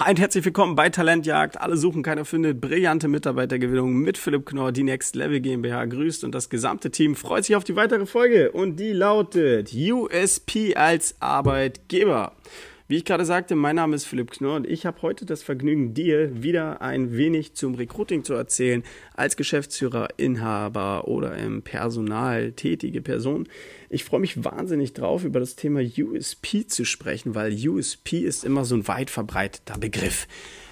Hi und herzlich willkommen bei Talentjagd. Alle suchen, keiner findet. Brillante Mitarbeitergewinnung mit Philipp Knorr, die Next Level GmbH grüßt und das gesamte Team freut sich auf die weitere Folge und die lautet USP als Arbeitgeber. Wie ich gerade sagte, mein Name ist Philipp Knorr und ich habe heute das Vergnügen, dir wieder ein wenig zum Recruiting zu erzählen, als Geschäftsführer, Inhaber oder im Personal tätige Person. Ich freue mich wahnsinnig drauf, über das Thema USP zu sprechen, weil USP ist immer so ein weit verbreiteter Begriff.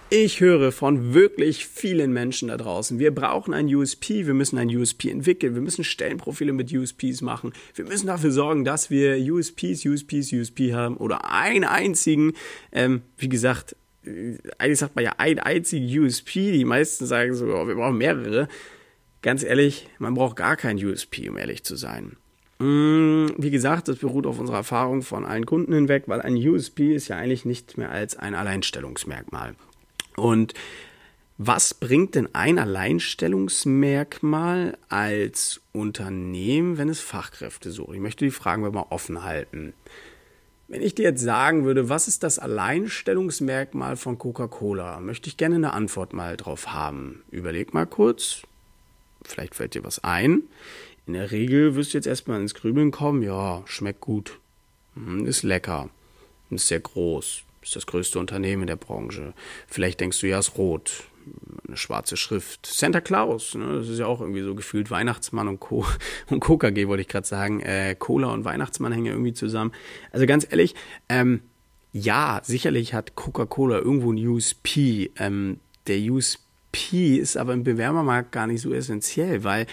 Ich höre von wirklich vielen Menschen da draußen. Wir brauchen ein USP, wir müssen ein USP entwickeln, wir müssen Stellenprofile mit USPs machen. Wir müssen dafür sorgen, dass wir USPs, USPs, USP haben oder einen einzigen. Ähm, wie gesagt, äh, eigentlich sagt man ja ein einzigen USP. Die meisten sagen so, wir brauchen mehrere. Ganz ehrlich, man braucht gar kein USP, um ehrlich zu sein. Mm, wie gesagt, das beruht auf unserer Erfahrung von allen Kunden hinweg, weil ein USP ist ja eigentlich nicht mehr als ein Alleinstellungsmerkmal. Und was bringt denn ein Alleinstellungsmerkmal als Unternehmen, wenn es Fachkräfte sucht? Ich möchte die Fragen mal offen halten. Wenn ich dir jetzt sagen würde, was ist das Alleinstellungsmerkmal von Coca-Cola, möchte ich gerne eine Antwort mal drauf haben. Überleg mal kurz. Vielleicht fällt dir was ein. In der Regel wirst du jetzt erstmal ins Grübeln kommen. Ja, schmeckt gut. Hm, ist lecker. Ist sehr groß ist das größte Unternehmen in der Branche. Vielleicht denkst du, ja, ist rot, eine schwarze Schrift. Santa Claus, ne? das ist ja auch irgendwie so gefühlt Weihnachtsmann und Co. und KKG wollte ich gerade sagen. Äh, Cola und Weihnachtsmann hängen ja irgendwie zusammen. Also ganz ehrlich, ähm, ja, sicherlich hat Coca-Cola irgendwo ein USP. Ähm, der USP ist aber im Bewerbermarkt gar nicht so essentiell, weil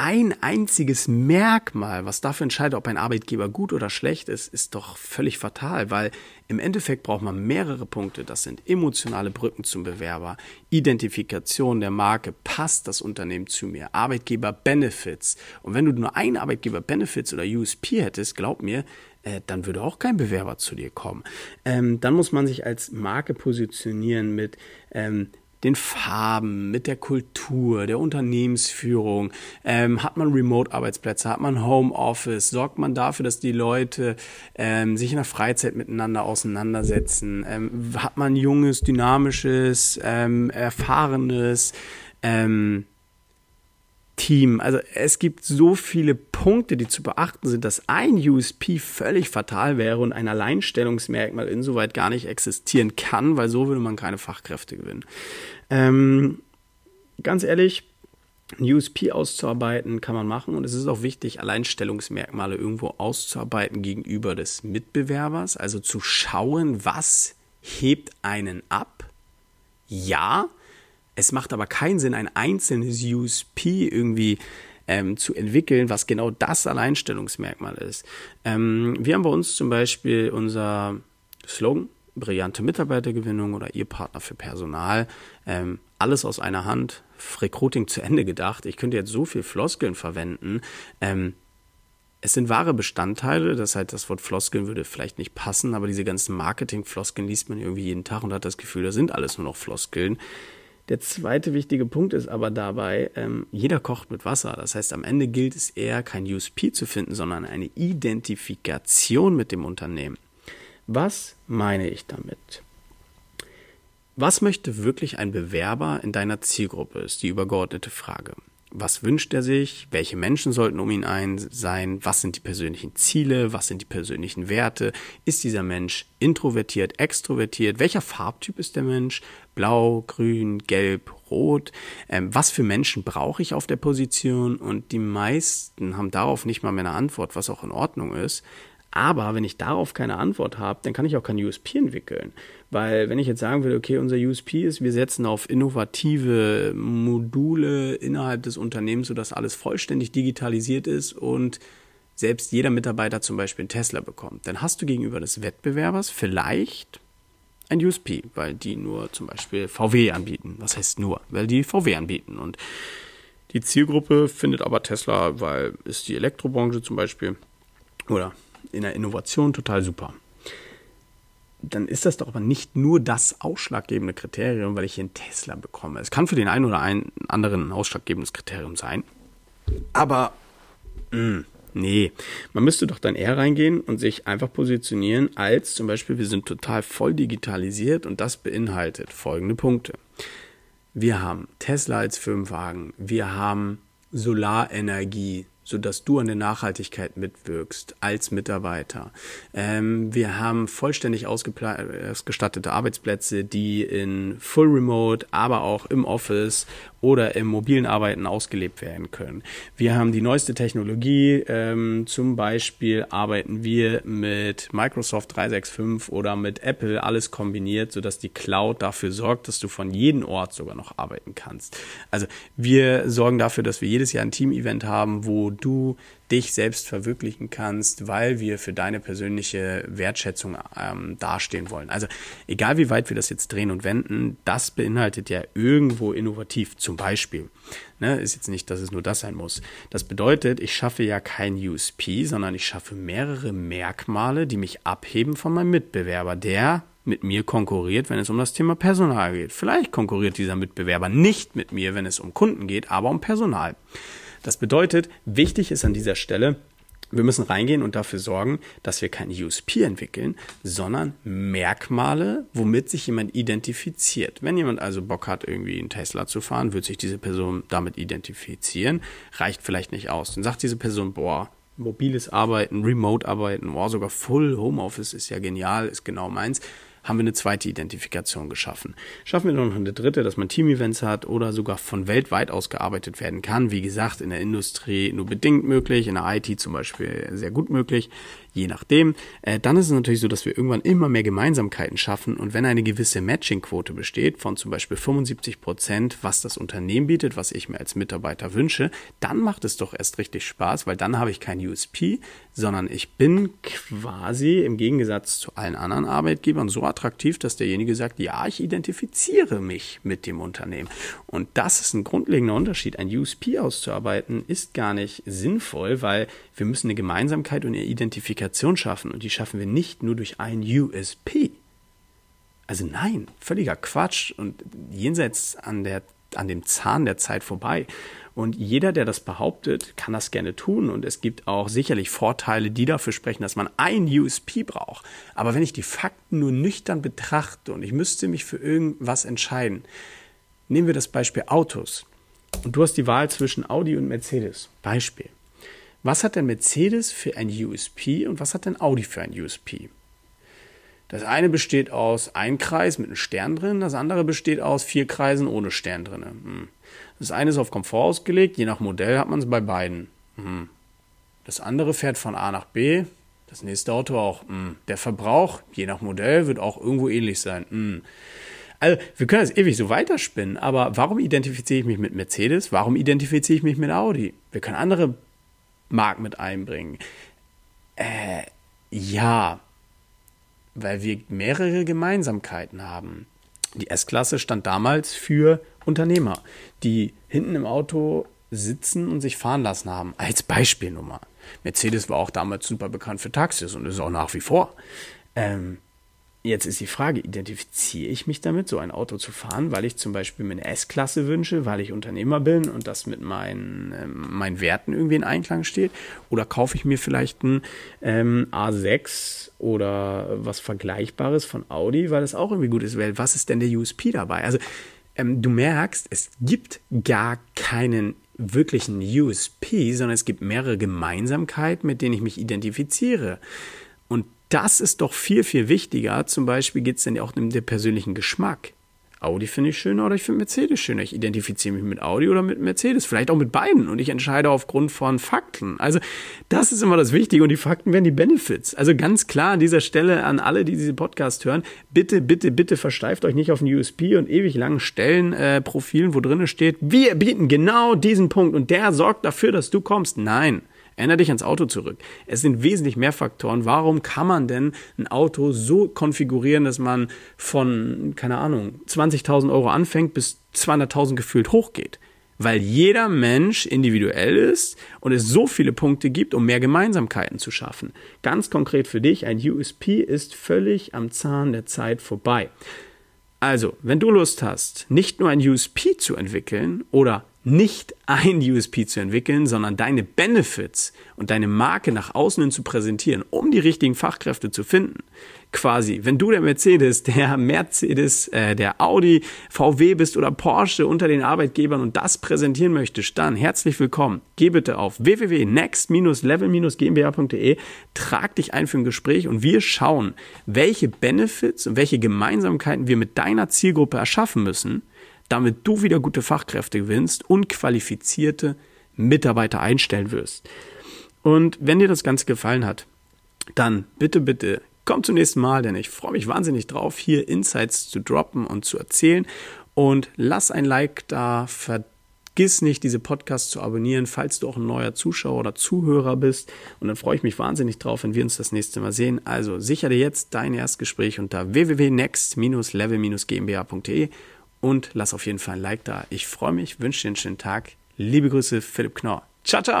ein einziges Merkmal, was dafür entscheidet, ob ein Arbeitgeber gut oder schlecht ist, ist doch völlig fatal, weil im Endeffekt braucht man mehrere Punkte. Das sind emotionale Brücken zum Bewerber, Identifikation der Marke, passt das Unternehmen zu mir, Arbeitgeber Benefits. Und wenn du nur einen Arbeitgeber Benefits oder USP hättest, glaub mir, äh, dann würde auch kein Bewerber zu dir kommen. Ähm, dann muss man sich als Marke positionieren mit ähm, den Farben, mit der Kultur, der Unternehmensführung. Ähm, hat man Remote-Arbeitsplätze, hat man Homeoffice, sorgt man dafür, dass die Leute ähm, sich in der Freizeit miteinander auseinandersetzen, ähm, hat man junges, dynamisches, ähm, erfahrenes, ähm, Team. Also es gibt so viele Punkte, die zu beachten sind, dass ein USP völlig fatal wäre und ein Alleinstellungsmerkmal insoweit gar nicht existieren kann, weil so würde man keine Fachkräfte gewinnen. Ähm, ganz ehrlich, ein USP auszuarbeiten kann man machen und es ist auch wichtig, Alleinstellungsmerkmale irgendwo auszuarbeiten gegenüber des Mitbewerbers, also zu schauen, was hebt einen ab. Ja, es macht aber keinen Sinn, ein einzelnes USP irgendwie ähm, zu entwickeln, was genau das Alleinstellungsmerkmal ist. Ähm, wir haben bei uns zum Beispiel unser Slogan, brillante Mitarbeitergewinnung oder Ihr Partner für Personal. Ähm, alles aus einer Hand, Recruiting zu Ende gedacht. Ich könnte jetzt so viel Floskeln verwenden. Ähm, es sind wahre Bestandteile, das heißt, das Wort Floskeln würde vielleicht nicht passen, aber diese ganzen Marketing-Floskeln liest man irgendwie jeden Tag und hat das Gefühl, da sind alles nur noch Floskeln. Der zweite wichtige Punkt ist aber dabei, ähm, jeder kocht mit Wasser. Das heißt, am Ende gilt es eher, kein USP zu finden, sondern eine Identifikation mit dem Unternehmen. Was meine ich damit? Was möchte wirklich ein Bewerber in deiner Zielgruppe, ist die übergeordnete Frage was wünscht er sich, welche Menschen sollten um ihn ein sein, was sind die persönlichen Ziele, was sind die persönlichen Werte, ist dieser Mensch introvertiert, extrovertiert, welcher Farbtyp ist der Mensch, blau, grün, gelb, rot, ähm, was für Menschen brauche ich auf der Position? Und die meisten haben darauf nicht mal mehr eine Antwort, was auch in Ordnung ist, aber wenn ich darauf keine Antwort habe, dann kann ich auch kein USP entwickeln. Weil wenn ich jetzt sagen würde, okay, unser USP ist, wir setzen auf innovative Module innerhalb des Unternehmens, sodass alles vollständig digitalisiert ist und selbst jeder Mitarbeiter zum Beispiel einen Tesla bekommt, dann hast du gegenüber des Wettbewerbers vielleicht ein USP, weil die nur zum Beispiel VW anbieten. Was heißt nur? Weil die VW anbieten. Und die Zielgruppe findet aber Tesla, weil ist die Elektrobranche zum Beispiel oder in der Innovation total super. Dann ist das doch aber nicht nur das ausschlaggebende Kriterium, weil ich hier einen Tesla bekomme. Es kann für den einen oder einen anderen ein ausschlaggebendes Kriterium sein. Aber mh, hm, Nee, man müsste doch dann eher reingehen und sich einfach positionieren als zum Beispiel, wir sind total voll digitalisiert und das beinhaltet folgende Punkte. Wir haben Tesla als Firmenwagen, wir haben Solarenergie, sodass du an der Nachhaltigkeit mitwirkst als Mitarbeiter. Ähm, wir haben vollständig ausgestattete Arbeitsplätze, die in Full Remote, aber auch im Office oder im mobilen Arbeiten ausgelebt werden können. Wir haben die neueste Technologie, ähm, zum Beispiel arbeiten wir mit Microsoft 365 oder mit Apple, alles kombiniert, sodass die Cloud dafür sorgt, dass du von jedem Ort sogar noch arbeiten kannst. Also wir sorgen dafür, dass wir jedes Jahr ein Team-Event haben, wo du dich selbst verwirklichen kannst, weil wir für deine persönliche Wertschätzung ähm, dastehen wollen. Also egal wie weit wir das jetzt drehen und wenden, das beinhaltet ja irgendwo innovativ. Zum Beispiel ne, ist jetzt nicht, dass es nur das sein muss. Das bedeutet, ich schaffe ja kein USP, sondern ich schaffe mehrere Merkmale, die mich abheben von meinem Mitbewerber, der mit mir konkurriert, wenn es um das Thema Personal geht. Vielleicht konkurriert dieser Mitbewerber nicht mit mir, wenn es um Kunden geht, aber um Personal. Das bedeutet, wichtig ist an dieser Stelle, wir müssen reingehen und dafür sorgen, dass wir kein USP entwickeln, sondern Merkmale, womit sich jemand identifiziert. Wenn jemand also Bock hat, irgendwie einen Tesla zu fahren, wird sich diese Person damit identifizieren. Reicht vielleicht nicht aus. Dann sagt diese Person, boah, mobiles Arbeiten, Remote-Arbeiten, boah, sogar Full Homeoffice ist ja genial, ist genau meins haben wir eine zweite Identifikation geschaffen. Schaffen wir noch eine dritte, dass man Team-Events hat oder sogar von weltweit aus gearbeitet werden kann. Wie gesagt, in der Industrie nur bedingt möglich, in der IT zum Beispiel sehr gut möglich je nachdem. Äh, dann ist es natürlich so, dass wir irgendwann immer mehr Gemeinsamkeiten schaffen und wenn eine gewisse Matching-Quote besteht von zum Beispiel 75 Prozent, was das Unternehmen bietet, was ich mir als Mitarbeiter wünsche, dann macht es doch erst richtig Spaß, weil dann habe ich kein USP, sondern ich bin quasi im Gegensatz zu allen anderen Arbeitgebern so attraktiv, dass derjenige sagt, ja, ich identifiziere mich mit dem Unternehmen. Und das ist ein grundlegender Unterschied. Ein USP auszuarbeiten ist gar nicht sinnvoll, weil wir müssen eine Gemeinsamkeit und eine Identifikation schaffen und die schaffen wir nicht nur durch ein USP. Also nein, völliger Quatsch und jenseits an, der, an dem Zahn der Zeit vorbei. Und jeder, der das behauptet, kann das gerne tun. Und es gibt auch sicherlich Vorteile, die dafür sprechen, dass man ein USP braucht. Aber wenn ich die Fakten nur nüchtern betrachte und ich müsste mich für irgendwas entscheiden, nehmen wir das Beispiel Autos. Und du hast die Wahl zwischen Audi und Mercedes. Beispiel. Was hat denn Mercedes für ein USP und was hat denn Audi für ein USP? Das eine besteht aus einem Kreis mit einem Stern drin, das andere besteht aus vier Kreisen ohne Stern drin. Hm. Das eine ist auf Komfort ausgelegt, je nach Modell hat man es bei beiden. Hm. Das andere fährt von A nach B, das nächste Auto auch. Hm. Der Verbrauch, je nach Modell, wird auch irgendwo ähnlich sein. Also, wir können das ewig so weiterspinnen, aber warum identifiziere ich mich mit Mercedes? Warum identifiziere ich mich mit Audi? Wir können andere Mark mit einbringen? Äh, ja, weil wir mehrere Gemeinsamkeiten haben. Die S-Klasse stand damals für Unternehmer, die hinten im Auto sitzen und sich fahren lassen haben. Als Beispielnummer. Mercedes war auch damals super bekannt für Taxis und ist auch nach wie vor. Ähm, Jetzt ist die Frage, identifiziere ich mich damit, so ein Auto zu fahren, weil ich zum Beispiel mir eine S-Klasse wünsche, weil ich Unternehmer bin und das mit meinen, äh, meinen Werten irgendwie in Einklang steht? Oder kaufe ich mir vielleicht ein ähm, A6 oder was Vergleichbares von Audi, weil das auch irgendwie gut ist? Weil was ist denn der USP dabei? Also ähm, du merkst, es gibt gar keinen wirklichen USP, sondern es gibt mehrere Gemeinsamkeiten, mit denen ich mich identifiziere. Und das ist doch viel, viel wichtiger. Zum Beispiel geht es dann ja auch um den persönlichen Geschmack. Audi finde ich schöner oder ich finde Mercedes schöner. Ich identifiziere mich mit Audi oder mit Mercedes, vielleicht auch mit beiden und ich entscheide aufgrund von Fakten. Also das ist immer das Wichtige und die Fakten werden die Benefits. Also ganz klar an dieser Stelle an alle, die diese Podcast hören, bitte, bitte, bitte versteift euch nicht auf ein USP und ewig langen Stellenprofilen, äh, wo drinnen steht, wir bieten genau diesen Punkt und der sorgt dafür, dass du kommst. Nein. Erinner dich ans Auto zurück. Es sind wesentlich mehr Faktoren. Warum kann man denn ein Auto so konfigurieren, dass man von, keine Ahnung, 20.000 Euro anfängt bis 200.000 gefühlt hochgeht? Weil jeder Mensch individuell ist und es so viele Punkte gibt, um mehr Gemeinsamkeiten zu schaffen. Ganz konkret für dich, ein USP ist völlig am Zahn der Zeit vorbei. Also, wenn du Lust hast, nicht nur ein USP zu entwickeln oder nicht ein USP zu entwickeln, sondern deine Benefits und deine Marke nach außen hin zu präsentieren, um die richtigen Fachkräfte zu finden. Quasi, wenn du der Mercedes, der Mercedes, äh, der Audi, VW bist oder Porsche unter den Arbeitgebern und das präsentieren möchtest, dann herzlich willkommen. Geh bitte auf www.next-level-gmbh.de, trag dich ein für ein Gespräch und wir schauen, welche Benefits und welche Gemeinsamkeiten wir mit deiner Zielgruppe erschaffen müssen, damit du wieder gute Fachkräfte gewinnst und qualifizierte Mitarbeiter einstellen wirst. Und wenn dir das Ganze gefallen hat, dann bitte, bitte komm zum nächsten Mal, denn ich freue mich wahnsinnig drauf, hier Insights zu droppen und zu erzählen. Und lass ein Like da, vergiss nicht, diese Podcasts zu abonnieren, falls du auch ein neuer Zuschauer oder Zuhörer bist. Und dann freue ich mich wahnsinnig drauf, wenn wir uns das nächste Mal sehen. Also sichere jetzt dein Erstgespräch unter www.next-level-gmbh.de und lass auf jeden Fall ein Like da. Ich freue mich, wünsche dir einen schönen Tag. Liebe Grüße, Philipp Knorr. Ciao, ciao.